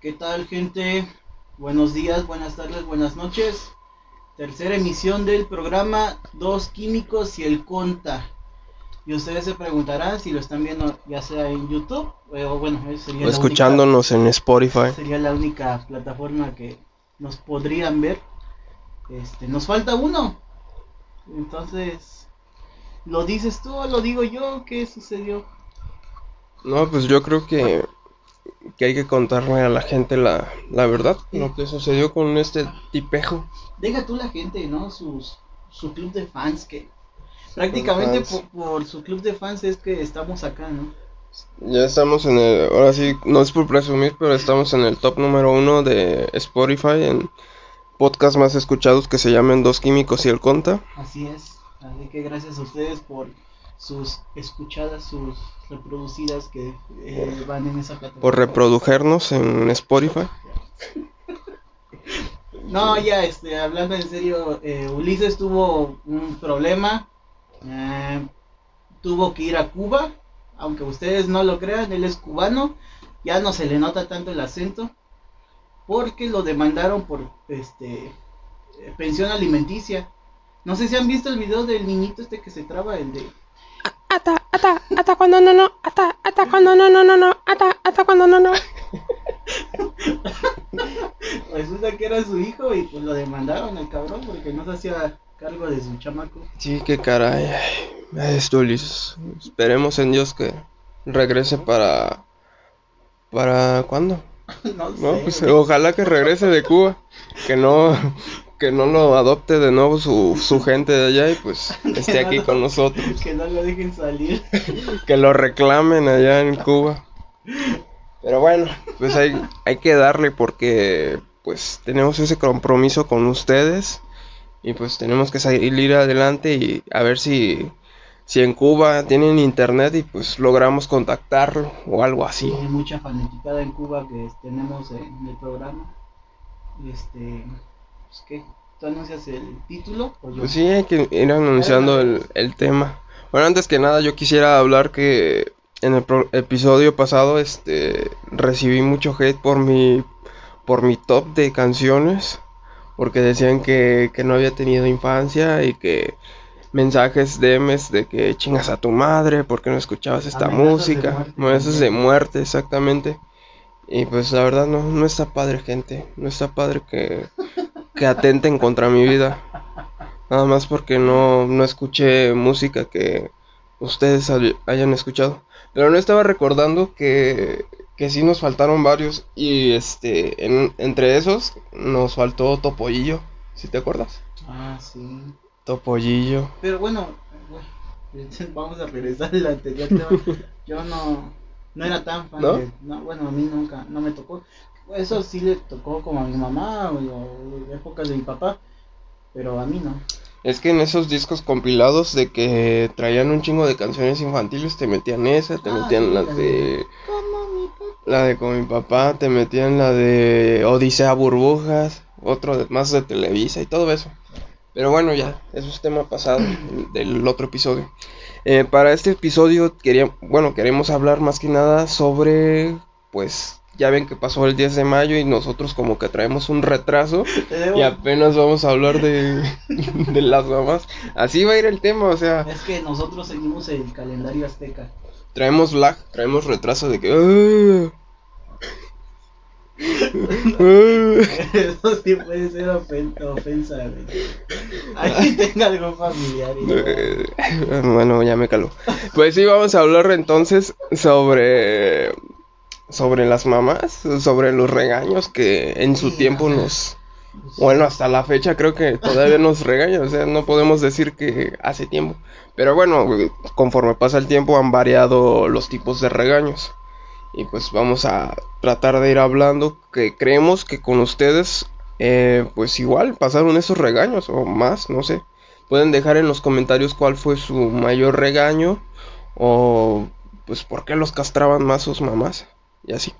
¿Qué tal gente? Buenos días, buenas tardes, buenas noches. Tercera emisión del programa Dos Químicos y el Conta. Y ustedes se preguntarán si lo están viendo ya sea en YouTube eh, o bueno, sería o escuchándonos en Spotify. Sería la única plataforma que nos podrían ver. Este, nos falta uno. Entonces, ¿lo dices tú o lo digo yo? ¿Qué sucedió? No, pues yo creo que que hay que contarle a la gente la, la verdad, lo que sucedió con este tipejo. Deja tú la gente, ¿no? Sus, su club de fans, que prácticamente por, su club de fans es que estamos acá, ¿no? Ya estamos en el, ahora sí, no es por presumir, pero estamos en el top número uno de Spotify, en podcast más escuchados que se llaman Dos Químicos y el Conta. Así es, así que gracias a ustedes por sus escuchadas, sus reproducidas que eh, van en esa plataforma. Por reprodujernos en Spotify. No, ya, este, hablando en serio, eh, Ulises tuvo un problema, eh, tuvo que ir a Cuba, aunque ustedes no lo crean, él es cubano, ya no se le nota tanto el acento, porque lo demandaron por, este, pensión alimenticia. No sé si han visto el video del niñito este que se traba, el de ata, ata, ata cuando no, no, ata, ata cuando no, no, no, no, ata, ata cuando no, no. Resulta que era su hijo y pues lo demandaron al cabrón porque no se hacía cargo de su chamaco. Sí, qué caray. Esto, Esperemos en Dios que regrese para. ¿Para cuándo? no, sé, pues, ojalá que regrese de Cuba. Que no, que no lo adopte de nuevo su, su gente de allá y pues esté aquí con nosotros. Que no lo dejen salir. que lo reclamen allá en Cuba. Pero bueno, pues hay, hay que darle porque pues tenemos ese compromiso con ustedes y pues tenemos que salir adelante y a ver si, si en Cuba tienen internet y pues logramos contactarlo o algo así. hay mucha fanaticada en Cuba que tenemos en el programa. Este, pues, ¿qué? ¿Tú anuncias el título? Pues sí, hay que ir anunciando el, el, tema. Bueno, antes que nada yo quisiera hablar que en el episodio pasado este recibí mucho hate por mi por mi top de canciones porque decían que, que no había tenido infancia y que mensajes DMs de que chingas a tu madre porque no escuchabas esta música, mensajes de muerte exactamente. Y pues la verdad no, no está padre, gente. No está padre que, que atenten contra mi vida. Nada más porque no, no escuché música que ustedes hayan escuchado. Pero no estaba recordando que, que sí nos faltaron varios. Y este, en, entre esos nos faltó Topollillo. ¿Sí te acuerdas? Ah, sí. Topollillo. Pero bueno, vamos a regresar al anterior tema. Yo no, no era tan fan de, no, bueno, a mí nunca, no me tocó. Eso sí le tocó como a mi mamá o, épocas de mi papá, pero a mí no. Es que en esos discos compilados de que traían un chingo de canciones infantiles, te metían esa, te ah, metían las de... La de con mi papá, te metían la de Odisea Burbujas, otro más de Televisa y todo eso. Pero bueno, ya, eso es tema pasado del otro episodio. Eh, para este episodio quería, bueno, queremos hablar más que nada sobre, pues, ya ven que pasó el 10 de mayo y nosotros como que traemos un retraso y apenas vamos a hablar de, de las mamás. Así va a ir el tema, o sea. Es que nosotros seguimos el calendario azteca. Traemos lag, traemos retraso de que... Ah". Eso sí puede ser ofensa, güey. Aquí tenga algo familiar. Eh, bueno, ya me caló. Pues sí, vamos a hablar entonces sobre sobre las mamás, sobre los regaños que en su tiempo nos bueno, hasta la fecha creo que todavía nos regañan, o sea, no podemos decir que hace tiempo. Pero bueno, conforme pasa el tiempo han variado los tipos de regaños. Y pues vamos a tratar de ir hablando que creemos que con ustedes eh, pues igual pasaron esos regaños o más, no sé. Pueden dejar en los comentarios cuál fue su mayor regaño o pues por qué los castraban más sus mamás y así.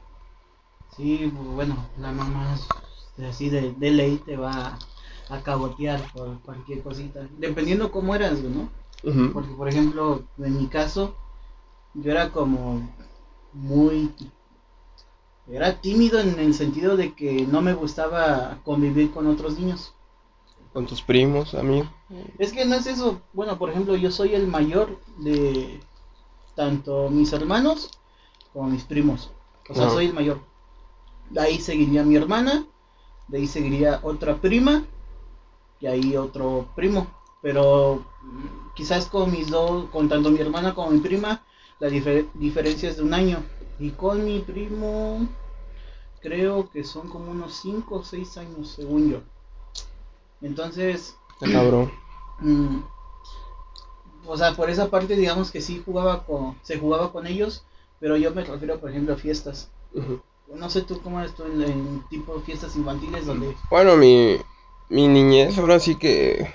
Sí, bueno, la mamá así de, de ley te va a cabotear por cualquier cosita, dependiendo cómo eras, ¿no? Porque, por ejemplo, en mi caso, yo era como muy Era tímido en el sentido de que no me gustaba convivir con otros niños. Con tus primos, amigos. Es que no es eso. Bueno, por ejemplo, yo soy el mayor de tanto mis hermanos como mis primos. O sea, soy el mayor. De ahí seguiría mi hermana, de ahí seguiría otra prima y ahí otro primo. Pero mm, quizás con mis dos, con tanto mi hermana como mi prima, la difer- diferencia es de un año. Y con mi primo, creo que son como unos 5 o 6 años, según yo. Entonces, cabrón. Mm, o sea, por esa parte digamos que sí jugaba con, se jugaba con ellos, pero yo me refiero por ejemplo a fiestas. No sé tú cómo eres tú en, en tipo de fiestas infantiles donde Bueno, mi, mi niñez ahora sí que,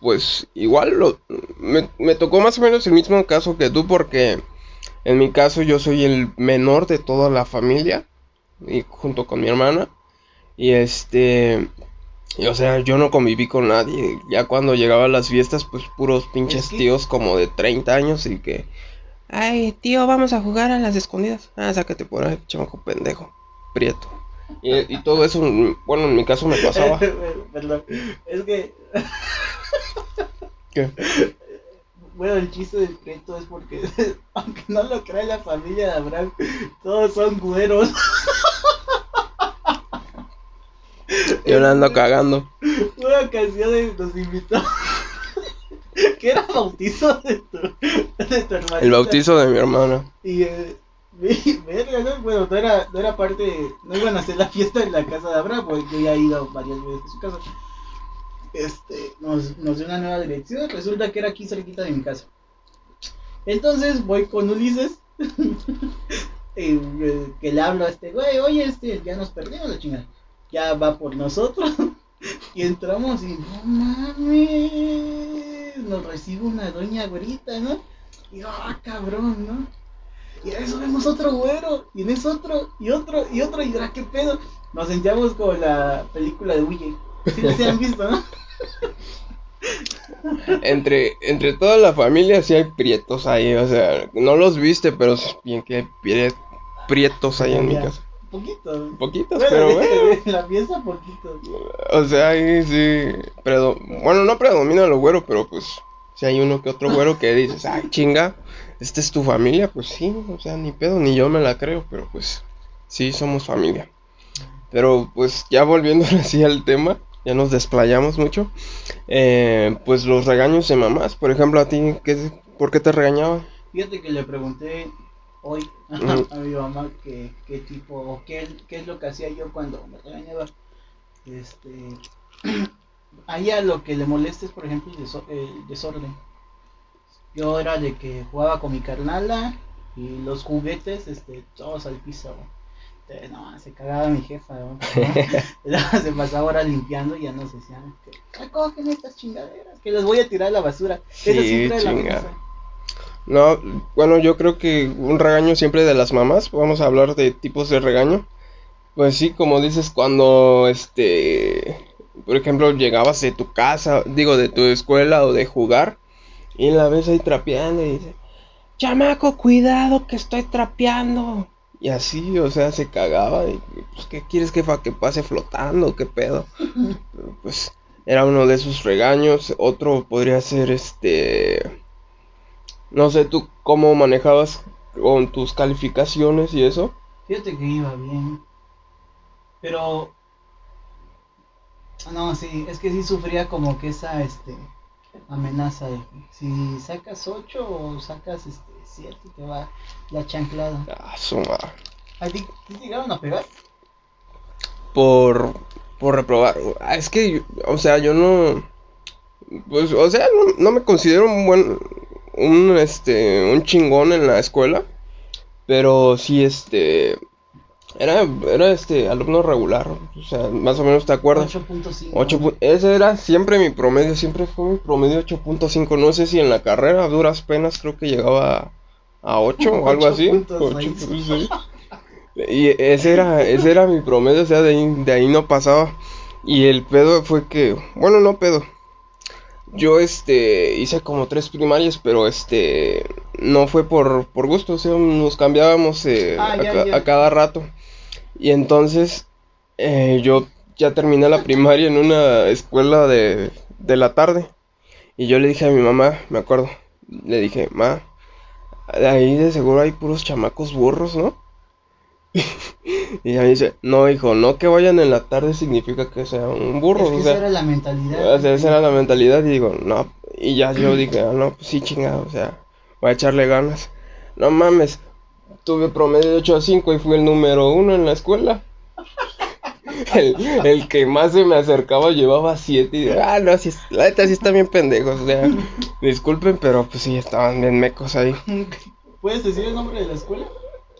pues igual lo, me, me tocó más o menos el mismo caso que tú porque en mi caso yo soy el menor de toda la familia y junto con mi hermana. Y este, y, o sea, yo no conviví con nadie, ya cuando llegaban las fiestas pues puros pinches Es que- tíos como de 30 años y que, ay tío, vamos a jugar a las escondidas, ah, sácate por ahí, chamaco pendejo, prieto. Y, y todo eso, bueno, en mi caso me pasaba. Perdón, es que ¿Qué? bueno, el chiste del prieto es porque aunque no lo crea la familia de Abraham, todos son güeros. Yo la ando cagando. Una ocasión de- nos invitó que era bautizo de tu, de tu hermanita. El bautizo de mi hermana. Y, eh, verga, ¿no? Bueno, no era, no era parte, no iban a hacer la fiesta en la casa de Abraham, porque yo ya he ido varias veces a su casa. Este, nos, nos dio una nueva dirección, resulta que era aquí cerquita de mi casa. Entonces voy con Ulises, y, eh, que le hablo a este güey, oye, este, ya nos perdimos la chingada, ya va por nosotros. Y entramos y no mames, nos recibe una doña güerita, ¿no? Y ah, cabrón, ¿no? Y en eso vemos otro güero, y en eso otro, y otro, y otro, y ahora qué pedo. Nos sentíamos como la película de Huye. Sí, se han visto, ¿no? Entre, entre toda la familia sí hay prietos ahí, o sea, no los viste, pero bien que hay prie- prietos ahí en mi casa. Poquito. Poquitos, Bueno, pero bueno. la pieza, poquito. O sea, ahí sí. predo- bueno, no predomina lo güero, pero pues si hay uno que otro güero que dices, ay, chinga, esta es tu familia, pues sí, o sea, ni pedo, ni yo me la creo, pero pues sí, somos familia. Pero pues ya volviendo así al tema, ya nos desplayamos mucho. eh, pues los regaños de mamás, por ejemplo, a ti, ¿qué, ¿por qué te regañaban? Fíjate que le pregunté hoy a mi mamá que, qué tipo, o qué, qué es lo que hacía yo cuando me regañaba. Este, a ella lo que le molesta es, por ejemplo, el, deso- el desorden. Yo era de que jugaba con mi carnala y los juguetes, este, todos al piso. Este, no, se cagaba mi jefa, se pasaba horas limpiando y ya nos decían que recogen estas chingaderas, que las voy a tirar a la basura. Sí, Eso siempre la. No, bueno, yo creo que un regaño siempre de las mamás, vamos a hablar de tipos de regaño. Pues sí, como dices, cuando este, por ejemplo, llegabas de tu casa, digo, de tu escuela o de jugar, y la ves ahí trapeando y dice, chamaco, cuidado que estoy trapeando. Y así, o sea, se cagaba y pues, ¿qué quieres que, que pase flotando? ¿Qué pedo? Pero, pues era uno de esos regaños. Otro podría ser este... No sé tú cómo manejabas con tus calificaciones y eso. Fíjate que iba bien. Pero. No, sí, es que sí sufría como que esa este amenaza de si sacas 8 o sacas este 7 te va la chanclada. Ah, su madre. ¿A ti te llegaron a pegar? Por, por reprobar. Ah, es que, o sea, yo no... Pues, o sea, no, no me considero un buen... Un, este, un chingón en la escuela. Pero sí, este... Era, era este, alumno regular. O sea, más o menos te acuerdas. 8.5. 8 pu- ese era siempre mi promedio, siempre fue mi promedio 8.5, no sé si en la carrera a duras penas creo que llegaba a 8 o algo así. 8.6. 8, sí. Y ese era, ese era mi promedio, o sea, de ahí, de ahí no pasaba. Y el pedo fue que, bueno, no pedo. Yo este hice como tres primarias, pero este no fue por, por gusto, o sea, nos cambiábamos eh, Ah, a, ya, ca- ya. a cada rato. Y entonces eh, yo ya terminé la primaria en una escuela de, de la tarde. Y yo le dije a mi mamá, me acuerdo, le dije, ma, ahí de seguro hay puros chamacos burros, ¿no? Y ella me dice, no, hijo, no que vayan en la tarde significa que sea un burro. Es que o sea, esa era la mentalidad. o sea, esa era la mentalidad y digo, no, y ya yo dije, ah, no, pues sí, chingado, o sea, voy a echarle ganas. No mames, tuve promedio de 8 a 5 y fui el número uno en la escuela. El, el que más se me acercaba llevaba 7 y dije, ah, no, sí, es- la neta sí están bien pendejos, o sea, disculpen, pero pues sí, estaban bien mecos ahí. ¿Puedes decir el nombre de la escuela?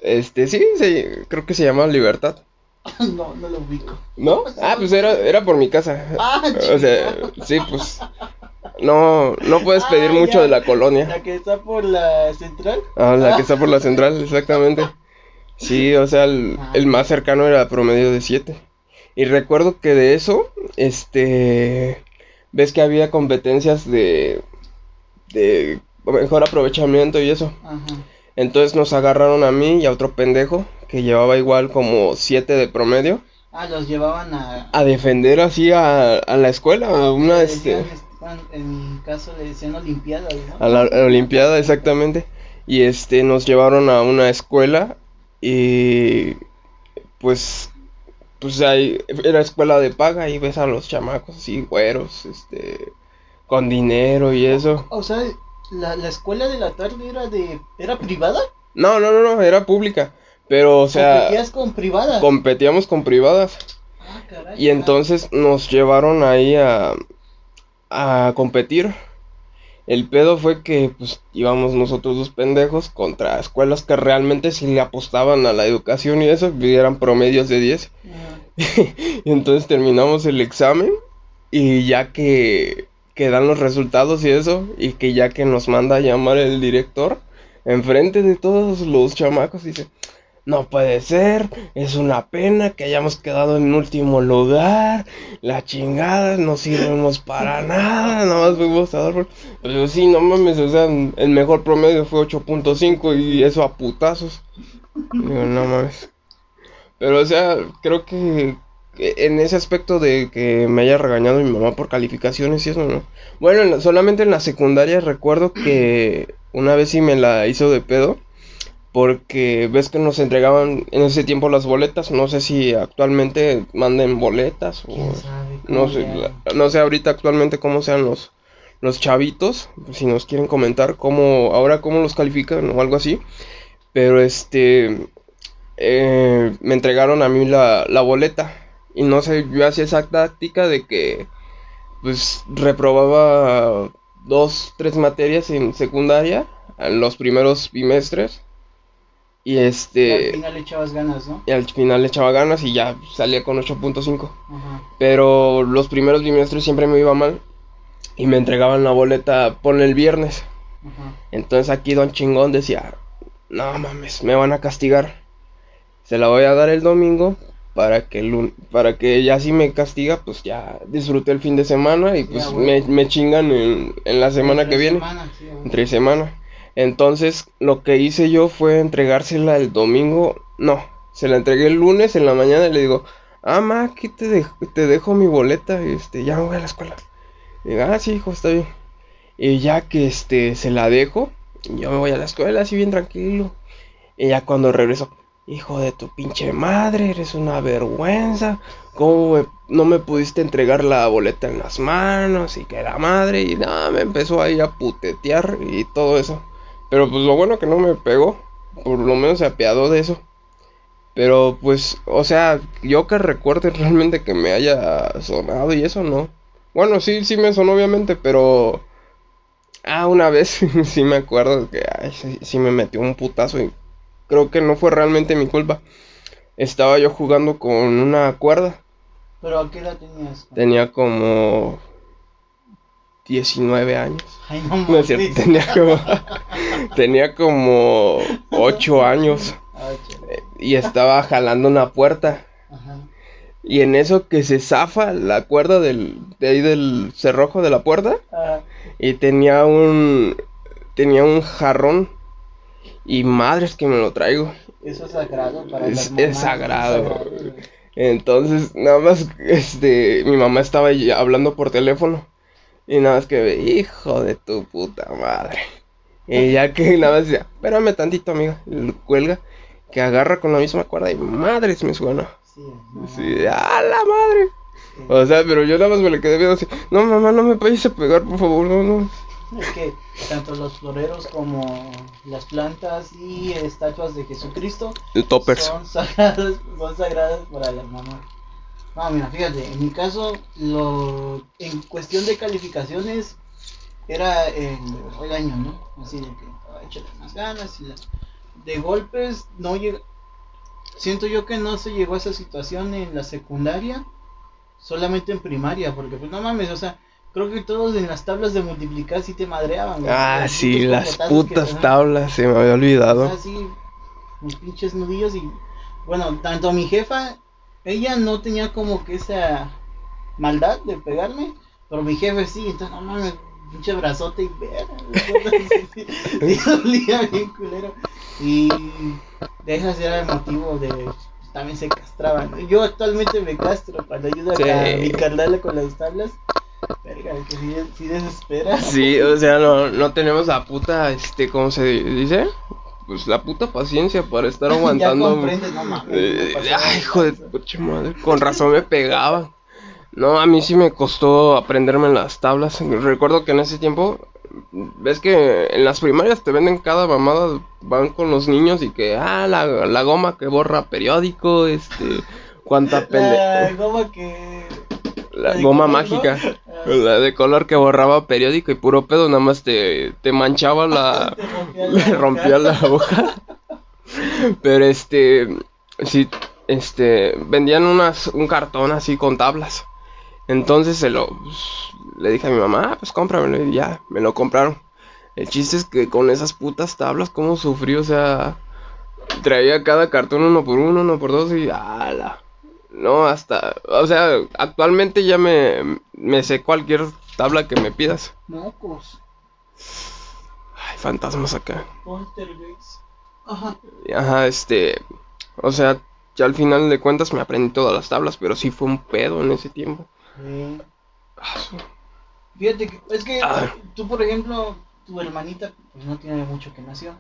Este, sí, se- creo que se llama Libertad, no, no lo ubico. ¿no? Ah, pues era, era por mi casa. Ah, O sea, sí, pues, no, no puedes pedir Ah, mucho ya. de la colonia. La que está por la central. Ah, la que está por la central, exactamente. Sí, o sea, el, el más cercano era promedio de 7. Y recuerdo que de eso, este, ves que había competencias de, de mejor aprovechamiento y eso. Ajá. Entonces nos agarraron a mí y a otro pendejo que llevaba igual como 7 de promedio Ah, los llevaban a. a defender así a, a la escuela, a una, le este, en caso le decían Olimpiadas, ¿no? A la, a la Olimpiada, exactamente. Y este, nos llevaron a una escuela y pues, pues ahí era escuela de paga y ves a los chamacos así, güeros, este, con dinero y eso. O sea, la, la escuela de la tarde era de. ¿Era privada? No, no, no, no, era pública. Pero, o sea, Competías con privadas. competíamos con privadas. Ah, caray. Y entonces nos llevaron ahí a, a competir. El pedo fue que pues íbamos nosotros dos pendejos contra escuelas que realmente sí le apostaban a la educación y eso, eran promedios de 10. Ah, Y entonces terminamos el examen y ya que, que dan los resultados y eso, y que ya que nos manda a llamar el director, enfrente de todos los chamacos, dice, no puede ser, es una pena que hayamos quedado en último lugar, la chingada, no sirvemos para nada, nada más fuimos a dar. Pero sí, no mames, o sea, el mejor promedio fue 8.5 y eso a putazos. Digo, no mames. Pero, o sea, creo que en ese aspecto de que me haya regañado mi mamá por calificaciones y eso, ¿no? Bueno, en la- solamente en la secundaria recuerdo que una vez sí me la hizo de pedo. Porque ves que nos entregaban en ese tiempo las boletas. No sé si actualmente manden boletas o... ¿Quién sabe No sé, la- no sé ahorita actualmente cómo sean los, los chavitos, si nos quieren comentar cómo, ahora cómo los califican o algo así. Pero este, eh, me entregaron a mí la, la boleta y no sé, yo hacía esa táctica de que pues reprobaba dos, tres materias en secundaria, en los primeros bimestres. Y Y al este, final le echabas ganas, ¿no? y al final le echaba ganas y ya salía con 8.5. Ajá. Pero los primeros bimestres siempre me iba mal. Y me entregaban la boleta, ponle el viernes. Ajá. Entonces aquí Don Chingón decía, no mames, me van a castigar. Se la voy a dar el domingo para que el para que ya si me castiga, pues ya disfrute el fin de semana y pues Ya, me, bueno. me chingan en, en la semana Entre que viene, semana, sí, entre semana. Entonces lo que hice yo fue entregársela el domingo, no, se la entregué el lunes en la mañana y le digo, ah, ma, aquí te dejo, te dejo mi boleta, este, ya me voy a la escuela. Y digo, ah, sí, hijo, está bien. Y ya que este se la dejo, yo me voy a la escuela así bien tranquilo. Y ya cuando regreso, hijo de tu pinche madre, eres una vergüenza. ¿Cómo no me pudiste entregar la boleta en las manos? Y que la madre, y nada, me empezó ahí a putetear y todo eso. Pero pues lo bueno que no me pegó, por lo menos se apiadó de eso. Pero pues, o sea, yo que recuerde realmente que me haya sonado y eso no. Bueno, sí, sí me sonó obviamente, pero... Ah, una vez sí me acuerdo que sí me metió un putazo y creo que no fue realmente mi culpa. Estaba yo jugando con una cuerda. Pero ¿a qué edad tenías? Tenía como 19 años. Ay, no No es cierto, tenía como, tenía como 8 años Ah, y estaba jalando una puerta. Ajá. Y en eso que se zafa la cuerda del, de ahí del cerrojo de la puerta. Ah, Y tenía un tenía un jarrón Y madres que me lo traigo. Eso es sagrado para Es- las es sagrado. Entonces, nada más, este, mi mamá estaba hablando por teléfono. Y nada más que, hijo de tu puta madre. Y ya que nada más decía, espérame tantito, amiga. lo cuelga, que agarra con la misma cuerda y madres me suena. Sí, Sí, ¡a la madre! O sea, pero yo nada más me le quedé viendo así, no mamá, no me vayas a pegar, por favor, no, no. Es que tanto los floreros como las plantas y estatuas de Jesucristo El toppers. son sagradas, son sagradas para las mamás. No, mira, fíjate, en mi caso, lo, en cuestión de calificaciones, era el regaño, ¿no? Así de que, "Ay, échale más ganas y la- de golpes no llega. Siento yo que no se llegó a esa situación en la secundaria, solamente en primaria, porque pues no mames, o sea, creo que todos en las tablas de multiplicar sí te madreaban. güey. Ah, Los sí, las que putas tablas, se me había olvidado. sea, sí, mis pinches nudillos y bueno, tanto mi jefa, ella no tenía como que esa maldad de pegarme, pero mi jefe sí, entonces no mames, pinche brazote y verga, dolía bien culero. Y de esas era el motivo de también se castraban. Yo actualmente me castro cuando ayudo Sí. a mi carnal con las tablas. Verga, que sí, o sea, no, no tenemos la puta, este, ¿cómo se dice? Pues la puta paciencia para estar Ya aguantando. comprendes, no mames, Eh, ay, hijo de pucha madre, con razón me pegaba. No, a mí sí me costó aprenderme las tablas. Recuerdo que en ese tiempo, ves que en las primarias te venden cada mamada, van con los niños y que, ah, la, la goma que borra periódico, este, cuánta pende... La goma que. La goma color, mágica. ¿no? Ah. La de color que borraba periódico y puro pedo, nada más te, te manchaba la... Te Le rompía la boca. Pero este, sí, este, vendían unas, un cartón así con tablas. Entonces se lo, pues, le dije a mi mamá, "Ah, pues cómpramelo y ya, me lo compraron. El chiste es que con esas putas tablas, cómo sufrí, o sea, traía cada cartón uno por uno, uno por dos y ala. No, hasta, o sea, actualmente ya me, me sé cualquier tabla que me pidas. Mocos. Ay, fantasmas acá. Poltergeist. Ajá. Ajá, este, o sea, ya al final de cuentas me aprendí todas las tablas, pero sí fue un pedo en ese tiempo. Sí. Ah, Fíjate que, es que Ah. tú, por ejemplo, tu hermanita, pues no tiene mucho que nació.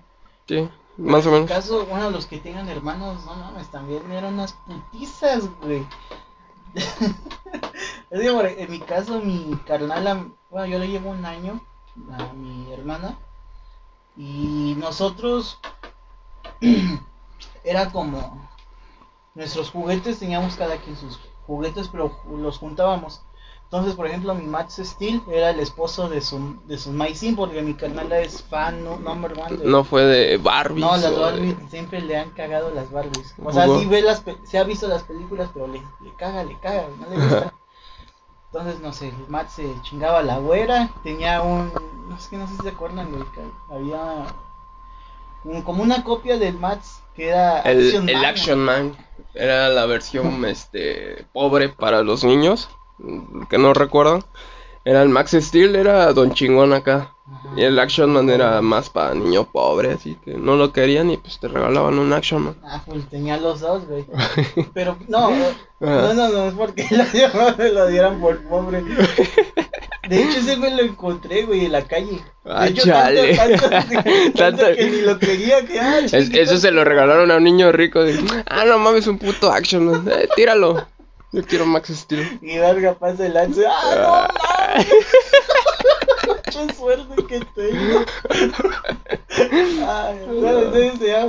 Sí, más o En mi menos. caso, bueno, los que tengan hermanos, no mames, también eran unas putizas, güey. es que, por- en mi caso, mi carnala, bueno, yo le llevo un año a mi hermana. Y nosotros era como nuestros juguetes, teníamos cada quien sus juguetes, pero los juntábamos. Entonces, por ejemplo, mi Max Steel era el esposo de su, de su Maisin, porque mi carnala es fan no- number one de, No fue de Barbie. no, las Barbies siempre le han cagado las Barbies. O sea, ¿Poco? sí ve las, pe- se ha visto las películas, pero le, le caga, le caga, no le gusta. Entonces, no sé, el Matt se chingaba a la güera, tenía un, no sé, no sé si se acuerdan, güey, había un- como una copia del Matt que era El, Action el Man, Action Man era la versión este pobre para los niños, que no recuerdan. Era el Max Steel, era Don Chingón acá. Ajá. Y el Action Man era más para niño pobre, así que no lo querían y pues te regalaban un Action Man. Ah, pues tenía los dos, güey. Pero no, eh, no, no, no es porque lo, lo dieran por pobre. De hecho, ese güey lo encontré, güey, en la calle. Ah, hecho, chale. Tanto, tanto- tanto Tanto- que ni lo quería, que ah, Es- eso se lo regalaron a un niño rico. de, ah, no mames, un puto Action Man. Eh, tíralo. Yo quiero Max Steel. Y verga, pasa el lance. ¡Ah, no mames! ¡Qué suerte que tengo! Ay, entonces ya.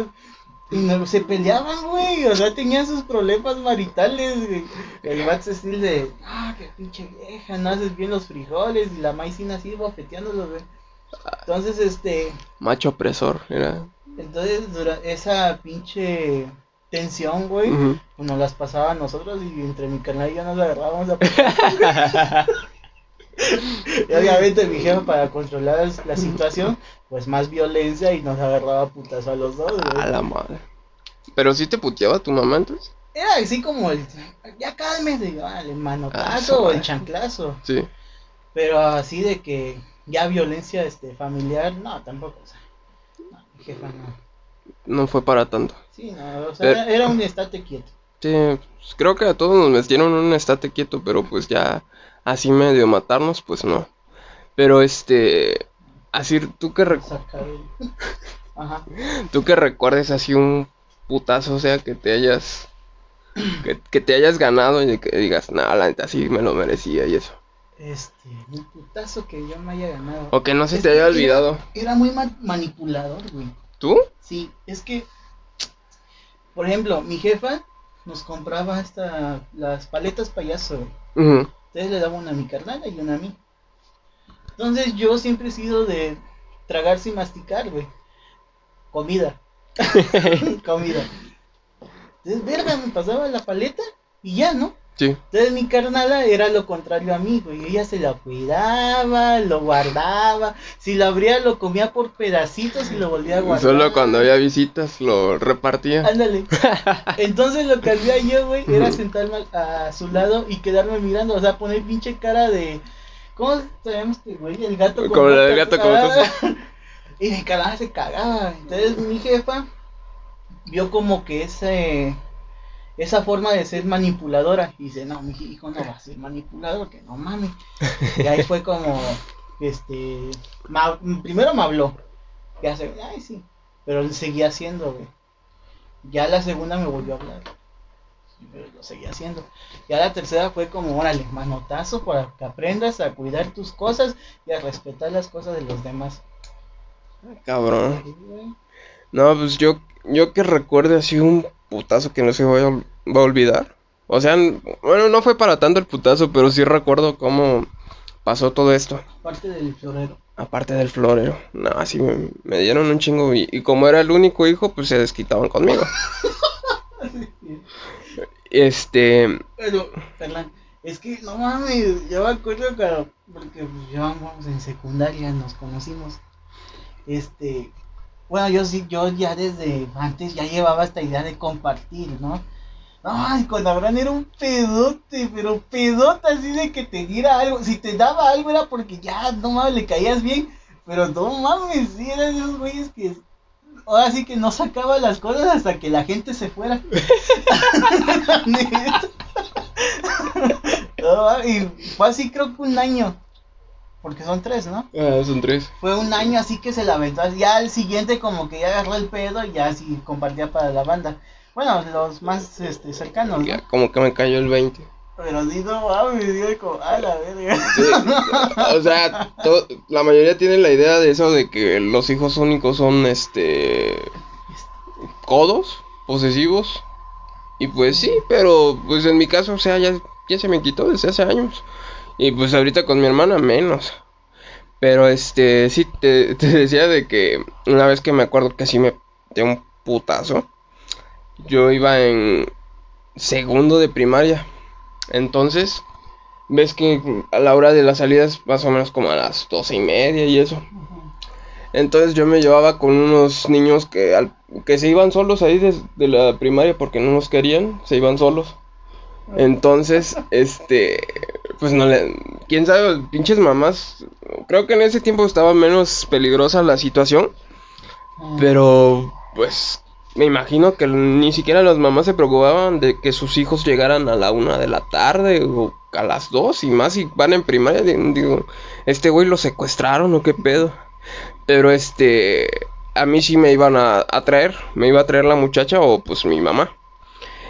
no- se peleaban, güey. O sea, tenían sus problemas maritales, güey. El Max Steel de. ¡Ah, qué pinche vieja! No haces bien los frijoles. Y la maicina así bofeteándolos, güey. Entonces, este. Macho opresor. Era. Entonces, dura esa pinche tensión, güey. Pues nos las pasaba a nosotros y entre mi canal y yo nos agarrábamos a Y obviamente mi jefe para controlar la situación, pues más violencia y nos agarraba a putazo a los dos, güey. A la madre. Pero sí te puteaba tu mamá entonces. Era así como el, ya cálmese, ah, el Ah, manotazo su o el chanclazo. Sí. Pero así de que ya violencia este familiar, no, tampoco, o sea, no, mi jefa no. no fue para tanto. Sí, no, o sea, era- un estate quieto. Sí, pues, creo que a todos nos metieron un estate quieto, pero pues ya así medio matarnos, pues no. Pero este, así tú que, Ajá. tú que recuerdes así un putazo, o sea, que te hayas, que, que te hayas ganado y que digas, nah, la neta sí me lo merecía y eso. Este, un putazo que yo me haya ganado. O que no se te haya era- olvidado. Era muy ma- manipulador, güey. ¿Tú? Sí, es que, por ejemplo, mi jefa nos compraba esta, las paletas payaso. Entonces le daba una a mi carnal y una a mí. Entonces yo siempre he sido de tragarse y masticar, güey. Comida. Comida. Entonces, verga, me pasaba la paleta y ya, ¿no? Sí. Entonces mi carnala era lo contrario a mí, güey. Ella se la cuidaba, lo guardaba. Si lo abría, lo comía por pedacitos y lo volvía a guardar. Solo cuando había visitas lo repartía. Ándale. Entonces lo que hacía yo, güey, era sentarme a, su lado y quedarme mirando. O sea, poner pinche cara de. ¿Cómo se llama este güey? El gato con Como la del botas. gato con Y mi carnal se cagaba. Entonces mi jefa vio como que ese. Esa forma de ser manipuladora. Y dice, no, mi hijo no va a ser manipulador, que no mames. Y ahí fue como. Este. ma- primero me habló. Y hace, ay, sí. Pero él seguía haciendo, güey. Ya la segunda me volvió a hablar. Pero lo seguía haciendo. Ya la tercera fue como, órale, manotazo para que aprendas a cuidar tus cosas y a respetar las cosas de los demás. Cabrón. Sí, güey. No, pues yo, yo que recuerde así un putazo que no se vaya va a olvidar. O sea, bueno, no fue para tanto el putazo, pero sí recuerdo cómo pasó todo esto. Parte del florero. Aparte del florero. No, así me, me dieron un chingo. Y, y como era el único hijo, pues se desquitaban conmigo. Este. Pero, es que no mames, yo me acuerdo claro, porque pues, ya vamos en secundaria, nos conocimos. Este, bueno, yo sí, yo ya desde antes ya llevaba esta idea de compartir, ¿no? Ay, con Abraham era un pedote, pero pedote así de que te diera algo. Si te daba algo era porque ya, no mames, le caías bien. Pero no mames, sí, eran esos güeyes que ahora sí que no sacaba las cosas hasta que la gente se fuera. No, y fue así creo que un año. Porque son tres, ¿no? Ah, son tres. Fue un año así que se la aventó. Ya al siguiente como que ya agarró el pedo y ya sí compartía para la banda. Bueno, los más este, cercanos, ¿no? Ya, como que me cayó el 20. Pero sí, no mames, digo como, a la verga. Sí, o sea, to- la mayoría tiene la idea de eso de que los hijos únicos son este codos, posesivos. Y pues sí, pero pues en mi caso, o sea, ya, ya se me quitó desde hace años. Y pues ahorita con mi hermana menos. Pero este, sí, te, te decía de que una vez que me acuerdo que sí me dio un putazo. Yo iba en segundo de primaria. Entonces, ves que a la hora de las salidas más o menos como a las doce y media y eso. Entonces yo me llevaba con unos niños que, al- que se iban solos ahí desde la primaria porque no nos querían, se iban solos. Entonces, este, pues no le, quién sabe, pinches mamás, creo que en ese tiempo estaba menos peligrosa la situación, pero pues me imagino que ni siquiera las mamás se preocupaban de que sus hijos llegaran a la una de la tarde o a las dos y más si van en primaria, di- digo, este güey lo secuestraron o qué pedo. Pero este, a mí sí me iban a, a traer, me iba a traer la muchacha o pues mi mamá.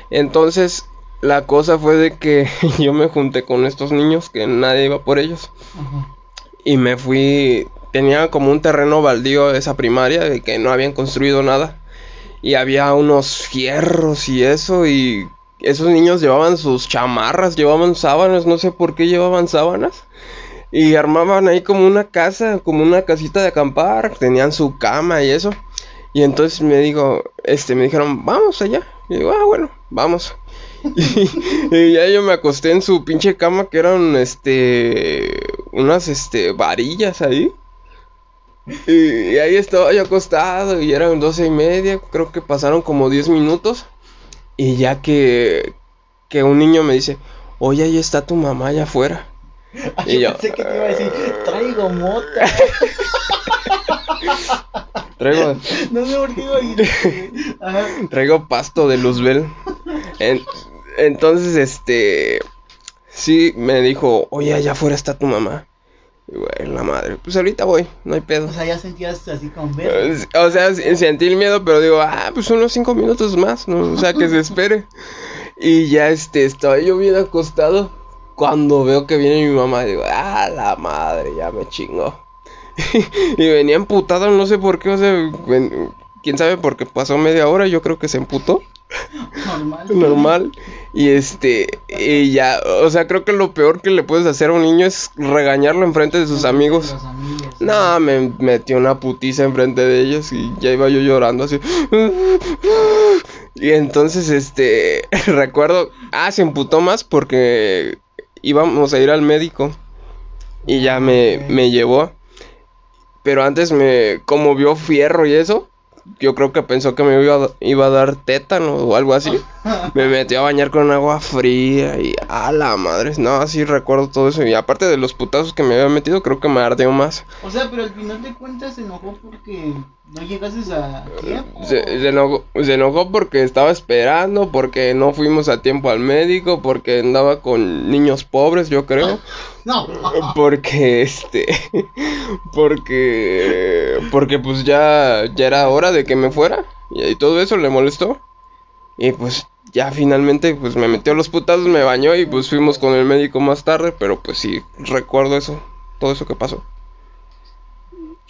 Entonces, la cosa fue de que yo me junté con estos niños que nadie iba por ellos. Ajá. Y me fui, tenía como un terreno baldío esa primaria de que no habían construido nada. Y había unos fierros y eso y esos niños llevaban sus chamarras, llevaban sábanas, no sé por qué llevaban sábanas. Y armaban ahí como una casa, como una casita de acampar, tenían su cama y eso. Y entonces me digo, este, me dijeron, vamos allá. Y digo, ah, bueno, vamos. Y, y ya yo me acosté en su pinche cama que eran, este, unas, este, varillas ahí. Y, y ahí estaba yo acostado y eran doce y media, creo que pasaron como 10 minutos. Y ya que, que un niño me dice, oye, ahí está tu mamá allá afuera. Ah, Y yo yo, pensé que te iba a decir, traigo mota. Traigo, No sé por qué iba a ir. Ajá. traigo pasto de Luzbel. En- entonces, este. Sí, me dijo, oye, allá afuera está tu mamá. Güey, la madre. Pues ahorita voy, no hay pedo. O sea, ya sentías así con ver. Eh, O sea, sentí el miedo, pero digo, ah, pues unos cinco minutos más, ¿no? O sea, que se espere. Y ya, este, estaba yo bien acostado. Cuando veo que viene mi mamá, digo, ah, la madre, ya me chingó. y venía emputada, no sé por qué, o sea, ven- quién sabe, porque pasó media hora, yo creo que se emputó, Normal. normal. Y este, y ya, o sea, creo que lo peor que le puedes hacer a un niño es regañarlo enfrente de sus amigos. No, me metió una putiza enfrente de ellos y ya iba yo llorando así. Y entonces, este, recuerdo, ah, se emputó más porque íbamos a ir al médico y ya me, me llevó. Pero antes me, como vio fierro y eso, yo creo que pensó que me iba a, iba a dar tétano o algo así. Me metió a bañar con agua fría y a la madre. No, sí recuerdo todo eso. Y aparte de los putazos que me había metido, creo que me ardió más. O sea, pero al final de cuentas se enojó porque no llegases a tiempo. Se, se enojó, se enojó porque estaba esperando, porque no fuimos a tiempo al médico, porque andaba con niños pobres, yo creo. No. Porque este porque porque pues ya ya era hora de que me fuera y, y todo eso le molestó. Y pues ya finalmente pues me metió los putazos, me bañó y pues fuimos con el médico más tarde, pero pues sí recuerdo eso, todo eso que pasó.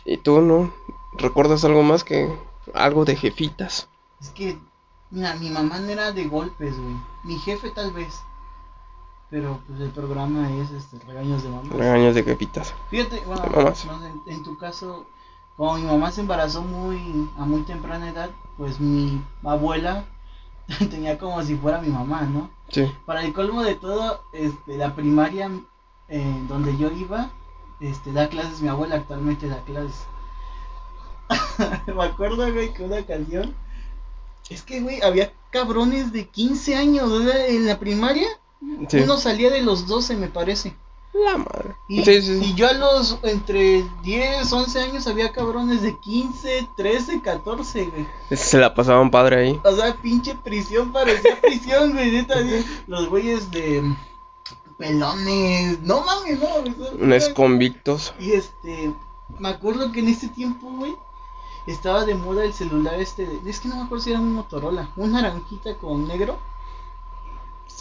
¿Y tú no recuerdas algo más que algo de jefitas? Es que, mira, mi mamá no era de golpes, güey. Mi jefe tal vez. Pero pues el programa es este, regaños de mamá. Regaños de jefitas. Fíjate, bueno, mamás. en tu caso, como mi mamá se embarazó muy a muy temprana edad, pues mi abuela tenía como si fuera mi mamá, ¿no? Sí. Para el colmo de todo, este, la primaria eh, donde yo iba, este, da clases mi abuela actualmente da clases. Me acuerdo, güey, que una canción. Es que, güey, había cabrones de 15 años, ¿verdad? En la primaria. Sí. Uno salía de los 12, me parece. La madre. Y, Sí, sí, y yo a los entre 10, 11 años había cabrones de 15, 13, 14, güey. Se la pasaban padre ahí. O sea, pinche prisión, parecía prisión, güey. Neta, los güeyes de pelones. No mames, no, Unos convictos. Y este, me acuerdo que en ese tiempo, güey, estaba de moda el celular este. de- es que no me acuerdo si era un Motorola, un naranjita con negro.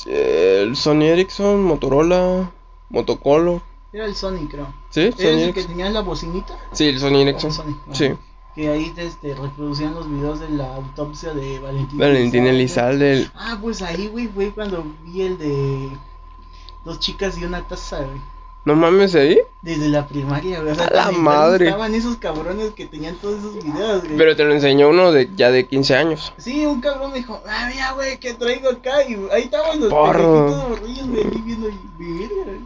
El Sony Ericsson, Motorola, Motocolor. Era el Sony, creo. ¿Sí? ¿Era Sony ese que tenía la bocinita? Sí, el Sony Ericsson. El Sony. Sí. Que ahí este, reproducían los videos de la autopsia de Valentín. Valentín Elizalde. El- Ah, pues ahí, güey, fue cuando vi el de dos chicas y una taza, güey. No mames ahí. Desde la primaria, güey. O sea, A la madre. Estaban esos cabrones que tenían todos esos videos, güey. Pero te lo enseñó uno de ya de 15 años. Sí, un cabrón me dijo, ah, mira, güey, que traigo acá. Y ahí estaban los Porro. morrillos, güey, aquí viendo güey.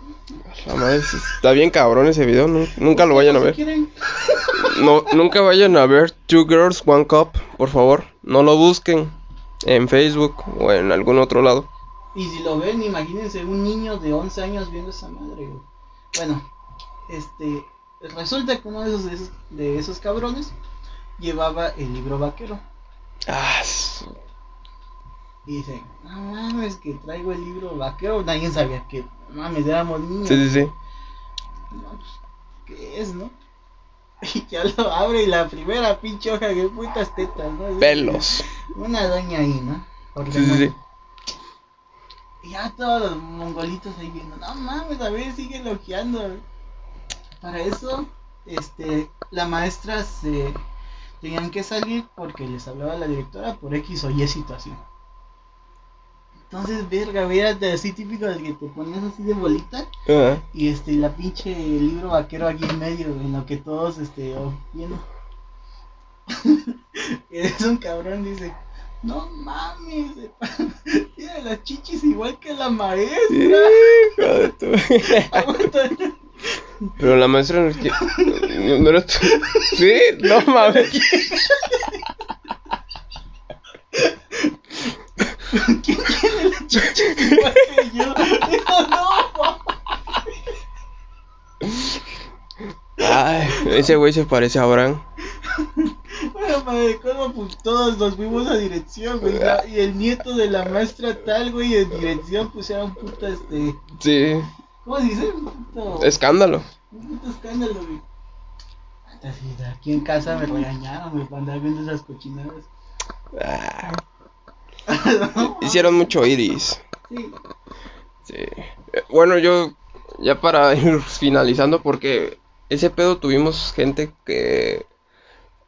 La madre, está bien cabrón ese video. nu- Nunca lo vayan a ver. quieren. No, nunca vayan a ver Two Girls, One Cup, por favor. No lo busquen en Facebook o en algún otro lado. Y si lo ven, imagínense un niño de 11 años viendo esa madre, güey. Bueno, este, resulta que uno de esos, de esos, de esos cabrones llevaba el libro vaquero. Ah, Y dice, no mames, que traigo el libro vaquero. Nadie sabía que, no mames, éramos niños. sí, sí, sí. No, pues, ¿Qué es, no? Y ya lo abre y la primera pinche hoja, que putas tetas, ¿no? Pelos. Una doña ahí, ¿no? Porque Sí, sí, sí. Y ya todos los mongolitos ahí viendo, no mames, a ver, sigue elogiando. Para eso, este, la maestra se tenían que salir porque les hablaba la directora por X o Y situación. Entonces, verga, era de así típico del que te ponías así de bolita y este, la pinche libro vaquero aquí en medio, en lo que todos, este, oh, viendo. Eres un cabrón, dice, no mames, tiene las chichis igual que la maestra. hijo de tu-. Pero la maestra no, no, no era tú. Sí, no mames. ¿Quién tiene las chichis igual que yo? Dijo, no, Ay, ese güey se parece a Abraham. madre, ¿cómo pues todos nos fuimos a dirección, güey? Y el nieto de la maestra tal, güey, en dirección, pues era un puto, este. Sí, ¿Cómo se dice? Un puto. escándalo. Un puto escándalo, güey. Hasta si de aquí en casa me regañaron, güey, para andar viendo esas cochinadas. Ah, ¿No? hicieron mucho iris. Sí. Sí. Eh, Bueno, yo ya para ir finalizando porque ese pedo tuvimos gente que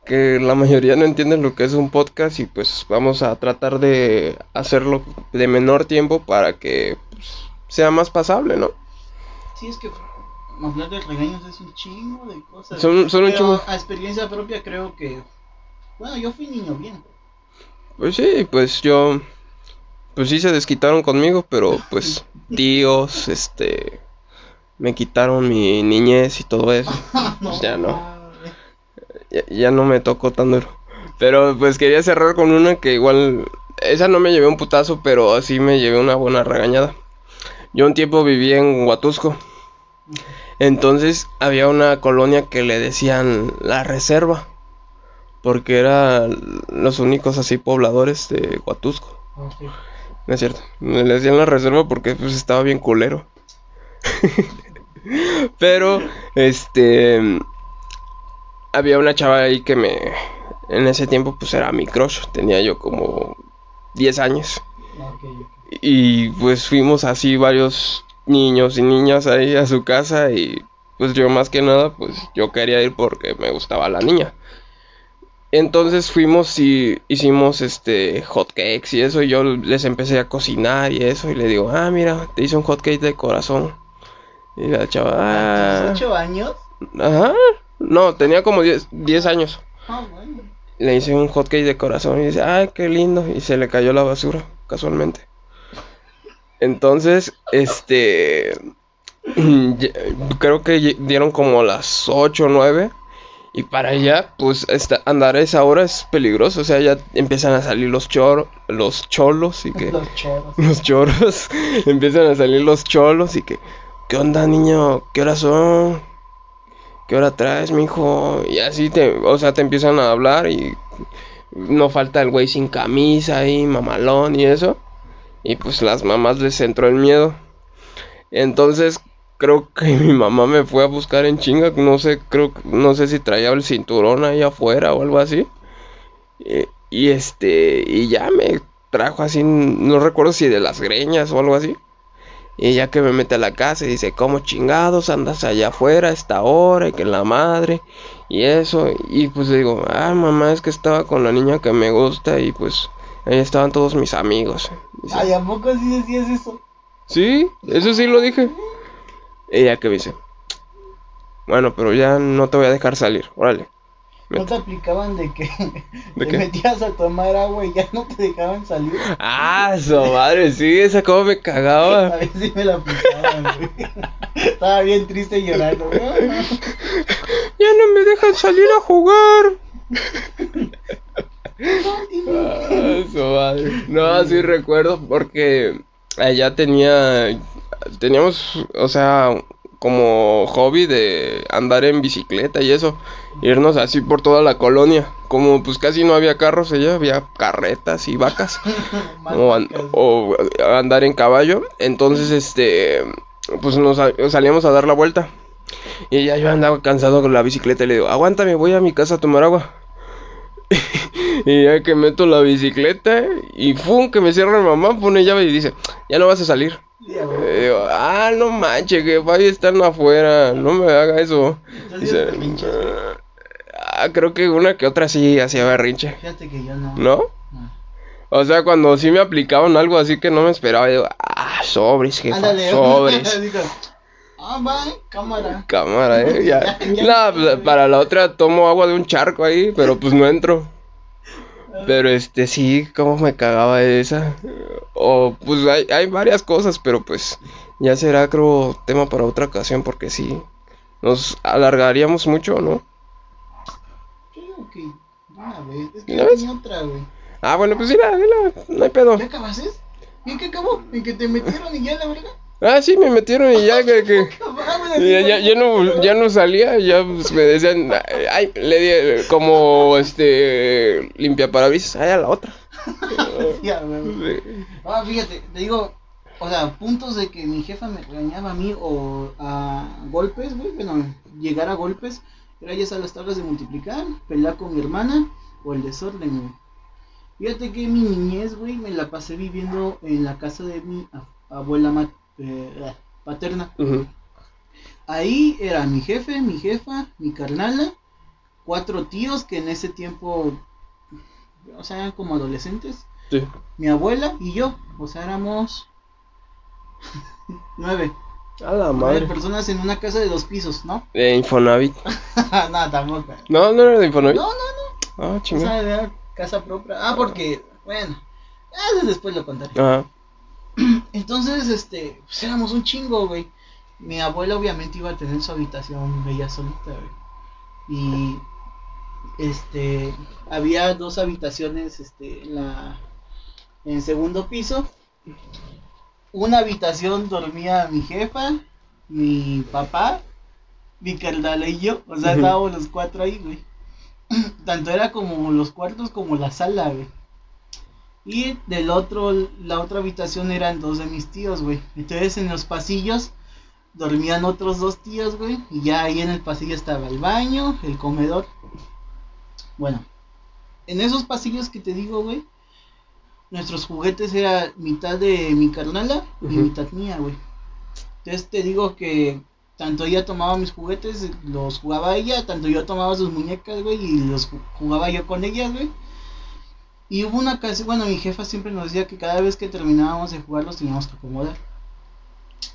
que la mayoría no entienden lo que es un podcast y pues vamos a tratar de hacerlo de menor tiempo para que pues, sea más pasable, ¿no? Sí, es que hablar de regaños es un chingo de cosas. Son- son un chingo. A experiencia propia creo que. Bueno, yo fui niño bien. Pues sí, pues yo pues sí se desquitaron conmigo, pero pues tíos, este me quitaron mi niñez y todo eso. Pues ya no. Ya, ya no me tocó tan duro. Pero pues quería cerrar con una que igual, esa no me llevé un putazo, pero sí me llevé una buena regañada. Yo un tiempo viví en Huatusco. Entonces había una colonia que le decían la reserva. Porque eran los únicos así pobladores de Huatusco. Ok. No es cierto. Le decían la reserva porque pues estaba bien culero. Pero, este... Había una chava ahí que me... En ese tiempo pues era mi crush. Tenía yo como 10 años. Y pues fuimos así varios niños y niñas ahí a su casa y pues yo más que nada pues yo quería ir porque me gustaba la niña. Entonces fuimos y hicimos este hot cakes y eso y yo les empecé a cocinar y eso y le digo, "Ah, mira, te hice un hot cake de corazón." Y la chava, ¿A "Ah, tus ocho años? ajá." No, tenía como 10 10 años. Ah, bueno. Le hice un hot cake de corazón y dice, ay, qué lindo. Y se le cayó la basura, casualmente. Entonces, este. Creo que dieron como las 8 o 9. Y para allá, pues esta- andar a esa hora es peligroso. O sea, ya empiezan a salir los chor los cholos y que. Los choros. Los choros. empiezan a salir los cholos y que. ¿Qué onda, niño? ¿Qué hora son? ¿Qué hora traes, mijo? Y así te, o sea, te empiezan a hablar y no falta el güey sin camisa ahí, mamalón y eso. Y pues las mamás les entró el miedo. Entonces, creo que mi mamá me fue a buscar en chinga, no sé, creo, no sé si traía el cinturón ahí afuera o algo así. Y, y este, y ya me trajo así, no recuerdo si de las greñas o algo así. Y ya que me mete a la casa y dice, ¿cómo chingados andas allá afuera a esta hora? Y que la madre, y eso. Y pues digo, ah, mamá, es que estaba con la niña que me gusta y pues ahí estaban todos mis amigos. Dice, Ay, ¿a poco sí decías eso? sí, eso sí lo dije. Y ya que me dice, bueno, pero ya no te voy a dejar salir, órale. ¿No te aplicaban de que ¿De te qué? metías a tomar agua y ya no te dejaban salir? Ah, su madre, sí, esa como me A cagaba. ver si me la aplicaban, güey. Estaba bien triste y llorando. güey. Ya no me dejan salir a jugar. Ah, su madre. No, sí recuerdo porque allá tenía, teníamos, o sea, como hobby de andar en bicicleta y eso, irnos así por toda la colonia. Como pues casi no había carros allá, había carretas y vacas. o, an- o andar en caballo. Entonces, este, pues nos sa- salíamos a dar la vuelta. Y ya yo andaba cansado con la bicicleta y le digo, aguántame, voy a mi casa a tomar agua. y ya que meto la bicicleta y ¡fum! que me cierra mi mamá, pone llave y dice, ya no vas a salir. Digo, ah, no manches, que vaya están afuera, no me haga eso. ¿Estás Dice, bien berrinches, güey? ah, creo que una que otra sí hacía berrinche. Fíjate que yo no. ¿No? No. O sea, cuando sí me aplicaban algo así que no me esperaba, digo, ah, sobres, jefa, Ándale. sobres. Digo, ah, va, cámara. Cámara, eh, ya. Ya, ya. Nah, pues, para la otra tomo agua de un charco ahí, pero pues no entro. Pero este sí, como me cagaba esa. O pues hay, hay varias cosas, pero pues ya será creo tema para otra ocasión porque sí nos alargaríamos mucho, ¿no? Digo que una vez. Es que ¿Una yo vez? tenía otra, güey. Ah, bueno, pues mira, mira, no hay pedo. ¿Ya acabaste? ¿Y qué acabó? ¿En que te metieron y ya la verga? Ah, sí, me metieron y ya que, Ya, ya, ya no, ya no salía, ya pues, me decían, ay, le di como este limpia parabrisas, ay, a la otra. Ya, güey. Ah, fíjate, te digo, o sea, puntos de que mi jefa me regañaba a mí o a golpes, güey, bueno, llegar a golpes, era ya a las tablas de multiplicar, pelear con mi hermana o el desorden, güey. Fíjate que mi niñez, güey, me la pasé viviendo en la casa de mi abuela ma- eh, paterna. Ujú. Ahí era mi jefe, mi jefa, mi carnala, cuatro tíos que en ese tiempo, o sea, eran como adolescentes, Sí. mi abuela y yo, o sea, éramos nueve, A la nueve madre. personas en una casa de dos pisos, ¿no? De Infonavit. no, tampoco. No, no era de Infonavit. No, no, Ah, o chingada. sea, era casa propia. Ah, porque, bueno, ah, después lo contaré. Ajá. Entonces, este, pues éramos un chingo, güey. Mi abuela obviamente iba a tener su habitación ella solita, güey. Y este, había dos habitaciones, este, en la, en el segundo piso. Una habitación dormía mi jefa, mi papá, mi carnal y yo. O sea, estábamos los cuatro ahí, güey. Tanto era como los cuartos como la sala, güey. Y del otro, la otra habitación eran dos de mis tíos, güey. Entonces en los pasillos dormían otros dos tíos, güey. Y ya ahí en el pasillo estaba el baño, el comedor. Bueno, en esos pasillos que te digo, güey, nuestros juguetes era mitad de mi carnala y mitad mía, güey. Entonces te digo que tanto ella tomaba mis juguetes, los jugaba ella, tanto yo tomaba sus muñecas, güey, y los ju- jugaba yo con ellas, güey. Y hubo una ocasión, bueno, mi jefa siempre nos decía que cada vez que terminábamos de jugar los teníamos que acomodar.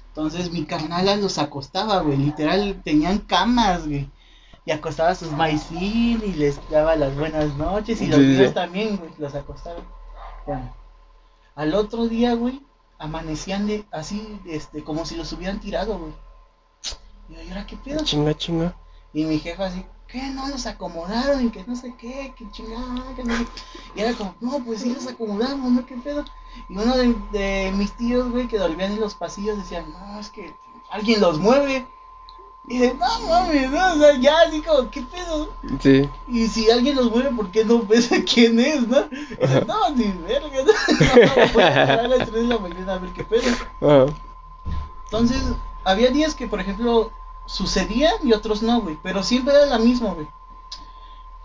Entonces mi carnala los acostaba, güey, literal, tenían camas, güey. Y acostaba a sus maicín y les daba las buenas noches y los Sí, sí. también, güey, los acostaba. Bueno, al otro día, güey, amanecían de, así, este, como si los hubieran tirado, güey. Y yo, ¿y ahora qué pedo? Chinga, chinga. Y mi jefa así, ¿qué? No los acomodaron y que no sé qué, que chingada, que no sé. Y era como, no, pues sí los acomodamos, ¿no? ¿Qué pedo? Y uno de, de mis tíos, güey, que dormían en los pasillos, decían, no, es que alguien los mueve. Y de, no mames, no, o sea, ya así como, ¿qué pedo? Sí. Y si alguien los mueve, ¿por qué no ves a quién es, no? Y dice, no, ni verga, no, no, voy a las 3 de la mañana a ver qué pedo. Ajá. Entonces, había días que, por ejemplo, sucedía y otros no, güey. Pero siempre era la misma, güey.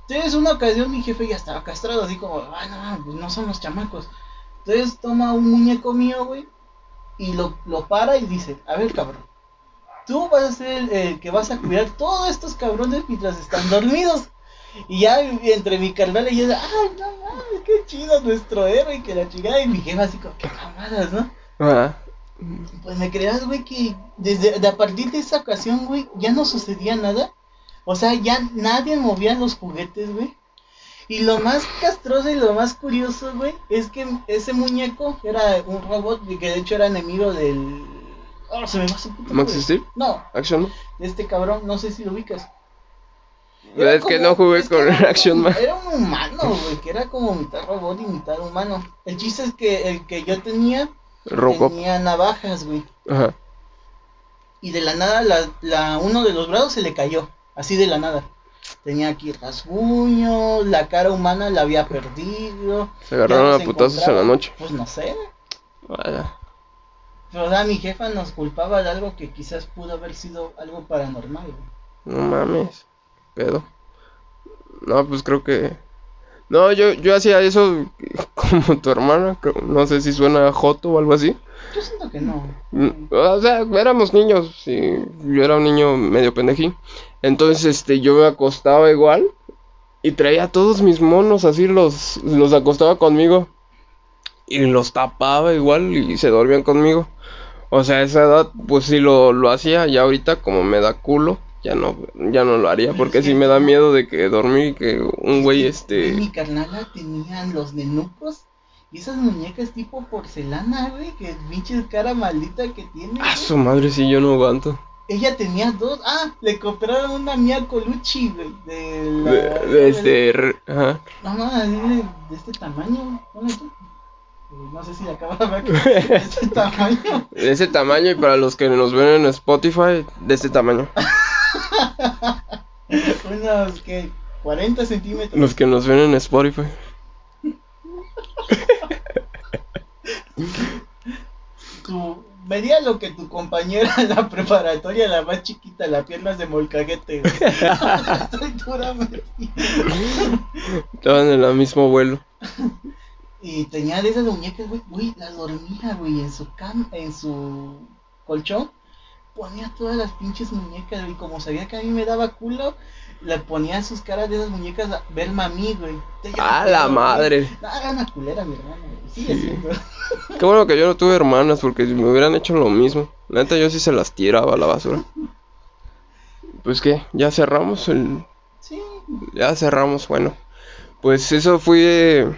Entonces, una ocasión mi jefe ya estaba castrado, así como, ah, no, pues no son los chamacos. Entonces, toma un muñeco mío, güey, y lo, lo para y dice, a ver, cabrón, tú vas a ser el, que vas a cuidar todos estos cabrones mientras están dormidos. Y ya entre mi carnal y yo, ay, no mames, qué chido nuestro héroe, que la chingada. Y mi jefa así como, qué mamadas, ¿no? Ajá. Pues me creas, güey, que desde de a partir de esa ocasión, güey, ya no sucedía nada. O sea, ya nadie movía los juguetes, güey. Y lo más castroso y lo más curioso, güey, es que ese muñeco era un robot y que de hecho era enemigo del... Oh, se me va su puta ¿Max. Steel? No, Action Man. este cabrón, no sé si lo ubicas. Era es que no jugué es que con era Action Man. Era un humano, güey, que era como mitad robot y mitad humano. El chiste es que el que yo tenía Robocop. tenía navajas, güey. Ajá. Y de la nada, la, la, uno de los brazos se le cayó. Así de la nada. Tenía aquí rasguños, la cara humana la había perdido. Se agarraron a putazos en la noche. Pues no sé. Vaya. Pero sea, mi jefa nos culpaba de algo que quizás pudo haber sido algo paranormal. güey. No mames. Pedo. No, pues creo que. No, yo, yo hacía eso como tu hermana. No sé si suena joto o algo así. Yo siento que no. Mm, O sea, éramos niños. Y yo era un niño medio pendejín. Entonces, este, yo me acostaba igual. Y traía todos mis monos así, los, los acostaba conmigo. Y los tapaba igual y se dormían conmigo. O sea, a esa edad, pues sí lo, lo hacía. Y ahorita, como me da culo, ya no, ya no lo haría. Porque sí me da miedo de que dormir y que un güey, Güey, este. Mi carnala tenían los nenucos. Y esas muñecas tipo porcelana, güey. Que pinche cara maldita que tiene. A güey. su madre, sí, yo no aguanto. Ella tenía dos. Ah, le compraron una mía Colucci, güey. De, la- De, de este. re- Ajá. No, no, de, de este tamaño. ponle tú. no sé si la cámara de este tamaño. De ese tamaño y para los que nos ven en Spotify, de este tamaño. Unos que 40 centímetros. Los que nos ven en Spotify. Tu, medía lo que tu compañera en la preparatoria, la más chiquita, la piernas de molcaguete. Estaban en el mismo vuelo. Y tenía de esas muñecas, güey, güey, las dormía, güey, en su cam, en su colchón. Ponía todas las pinches muñecas, güey, como sabía que a mí me daba culo, le ponía sus caras de esas muñecas a verme a mí, güey. ¡A la madre! era una culera, mi hermana, güey. Sigue Sí. siendo. Qué bueno que yo no tuve hermanas porque si me hubieran hecho lo mismo. La neta yo sí se las tiraba a la basura. Pues que, ya cerramos el... Sí, Ya cerramos, bueno. Pues eso fue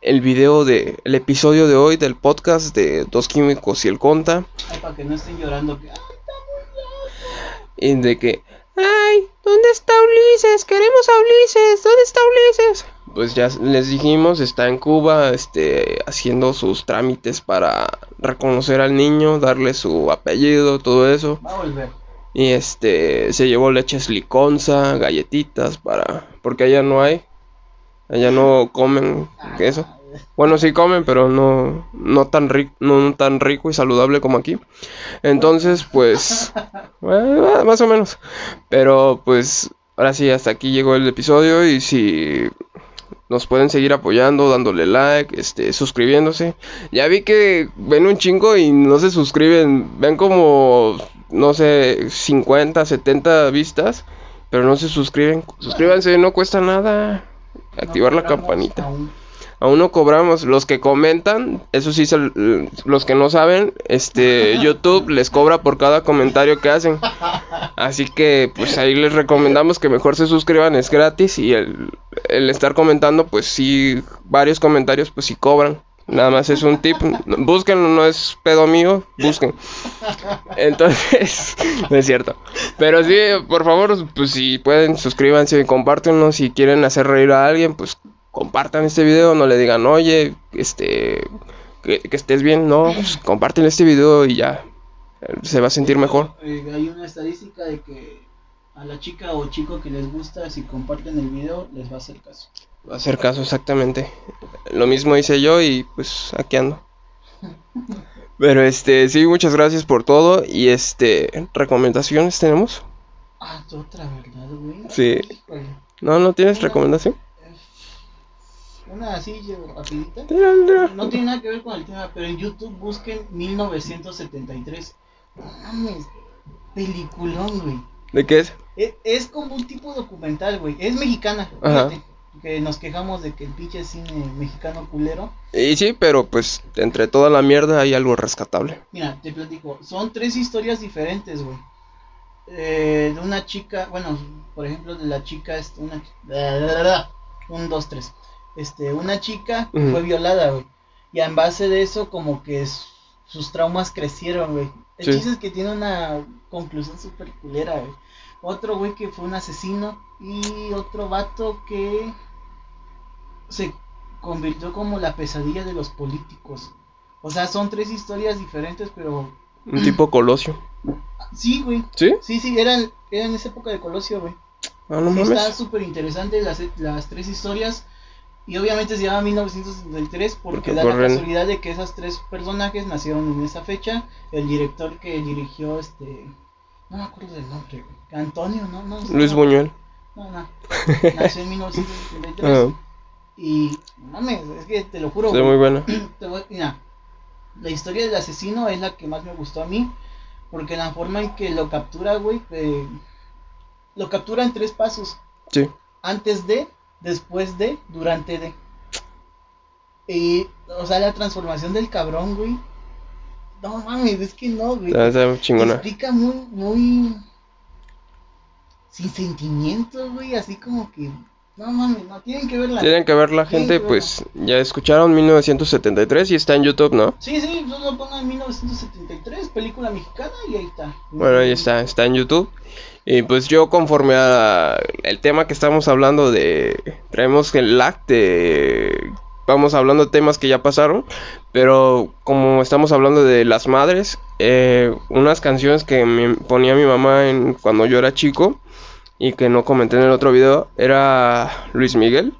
el video de... El episodio de hoy del podcast de Dos Químicos y el Conta. ay, para que no estén llorando. que, ah, Y de que... ¡Ay! ¿Dónde está Ulises? Queremos a Ulises. ¿Dónde está Ulises? Pues ya les dijimos, está en Cuba, este, haciendo sus trámites para reconocer al niño, darle su apellido, todo eso. Va a volver. Y este, se llevó leches liconza, galletitas para, porque allá no hay, allá no comen eso. Bueno, sí comen, pero no, no tan rico, no tan rico y saludable como aquí. Entonces, pues, bueno, más o menos. Pero pues, ahora sí, hasta aquí llegó el episodio y si nos pueden seguir apoyando, dándole like, este, suscribiéndose. Ya vi que ven un chingo y no se suscriben. Ven como, no sé, 50, 70 vistas, pero no se suscriben. Suscríbanse, no cuesta nada. Activar la campanita. Aún. No cobramos. Los que comentan, eso sí, se- los que no saben, este, YouTube les cobra por cada comentario que hacen. Así que, pues ahí les recomendamos que mejor se suscriban, es gratis. Y el, el estar comentando, pues sí, varios comentarios, pues sí cobran. Nada más es un tip. Búsquenlo, no es pedo mío, busquen. Entonces, no es cierto. Pero sí, por favor, pues si pueden, suscríbanse y compártenlo. Si quieren hacer reír a alguien, pues compartan este video. No le digan, oye, este, que, que estés bien. No, pues comparten este video y ya. Se va a sentir mejor. Eh, hay una estadística de que a la chica o chico que les gusta, si comparten el video, les va a hacer caso. Va a hacer caso exactamente. Lo mismo hice yo y pues aquí ando. Pero este, sí, muchas gracias por todo. Y este, ¿recomendaciones tenemos? Ah, otra verdad, güey. Sí. No, no tienes recomendación. Una así, rapidita. No tiene nada que ver con el tema, pero en YouTube busquen 1973. No mames, peliculón, güey. ¿De qué es? Es, es como un tipo documental, güey. Es mexicana, Ajá. fíjate. Que nos quejamos de que el pinche cine mexicano culero. Y sí, pero pues entre toda la mierda hay algo rescatable. Mira, te platico. Son tres historias diferentes, güey. Eh, de una chica, bueno, por ejemplo, de la chica, este, una. Un, dos, tres. Este, una chica fue violada, güey. Y en base de eso, como que sus traumas crecieron, güey. El Sí. chiste es que tiene una conclusión súper culera, güey. Otro güey que fue un asesino. Y otro vato que se convirtió como la pesadilla de los políticos. O sea, son tres historias diferentes, pero Un tipo colosio. sí, güey. ¿Sí? Sí, sí, eran, eran en esa época de Colosio, güey. Ah, no está súper interesante las, las tres historias. Y obviamente se llama 1973 porque, Porque da la casualidad de que esos tres personajes nacieron en esa fecha. El director que dirigió este... No me acuerdo del nombre. Antonio, ¿no? no Luis Buñuel. No, no. Nació en 1973. Ah, Y, mames, es que te lo juro. güey. muy buena. Te voy- mira, la historia del asesino es la que más me gustó a mí. Porque la forma en que lo captura, güey, eh, lo captura en tres pasos. Sí. Antes de, después de, durante de. Y, o sea, la transformación del cabrón, güey. No mames, es que no, güey. Está, está chingona. Explica muy, muy. Sin sentimientos, güey. Así como que. No mames, no, tienen que verla. Tienen que ver la Tienen gente, que pues ya escucharon 1973 y está en YouTube, ¿no? Sí, sí, solo pongan 1973, película mexicana y ahí está. Bueno, ahí está, está en YouTube. Y pues yo conforme a el tema que estamos hablando de traemos el lag vamos hablando de temas que ya pasaron, pero como estamos hablando de las madres, eh, unas canciones que me ponía mi mamá en, cuando yo era chico y que no comenté en el otro video era Luis Miguel.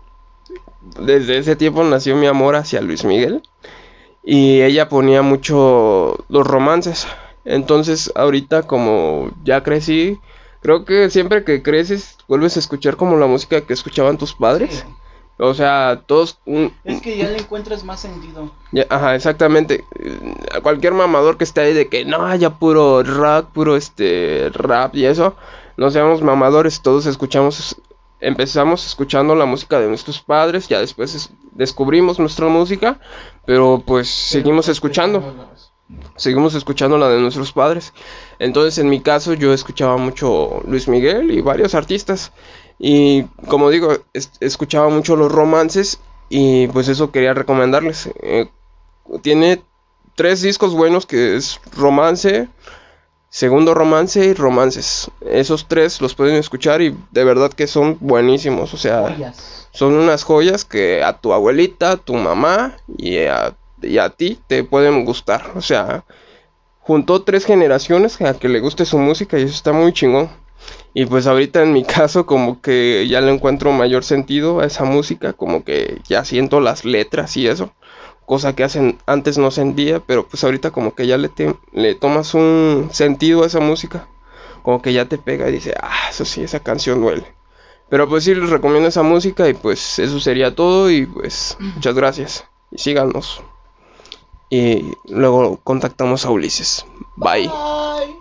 Desde ese tiempo nació mi amor hacia Luis Miguel y ella ponía mucho los romances. Entonces ahorita como ya crecí, creo que siempre que creces vuelves a escuchar como la música que escuchaban tus padres. Sí. O sea, todos... mm, Es que ya le encuentras más sentido. ya, ajá, exactamente. A cualquier mamador que esté ahí de que no, ya puro rock, puro este rap y eso. No seamos mamadores, todos escuchamos, empezamos escuchando la música de nuestros padres, ya después es- descubrimos nuestra música, pero pues seguimos escuchando seguimos escuchando la de nuestros padres. Entonces, en mi caso, yo escuchaba mucho Luis Miguel y varios artistas. Y como digo, es- escuchaba mucho los romances y pues eso quería recomendarles. Eh, tiene tres discos buenos que es Romance, Segundo Romance y Romances. Esos tres los pueden escuchar y de verdad que son buenísimos. O sea, Joyas. son unas joyas que a tu abuelita, a tu mamá y a, y a ti te pueden gustar. O sea, juntó tres generaciones a que le guste su música y eso está muy chingón. Y pues ahorita en mi caso como que ya le encuentro mayor sentido a esa música, como que ya siento las letras y eso. Cosa que hacen, antes no sentía, pero pues ahorita como que ya le, te- le tomas un sentido a esa música. Como que ya te pega y dice, ah, eso sí, esa canción duele. Pero pues sí, les recomiendo esa música y pues eso sería todo y pues muchas gracias. Y síganos. Y luego contactamos a Ulises. Bye. Bye.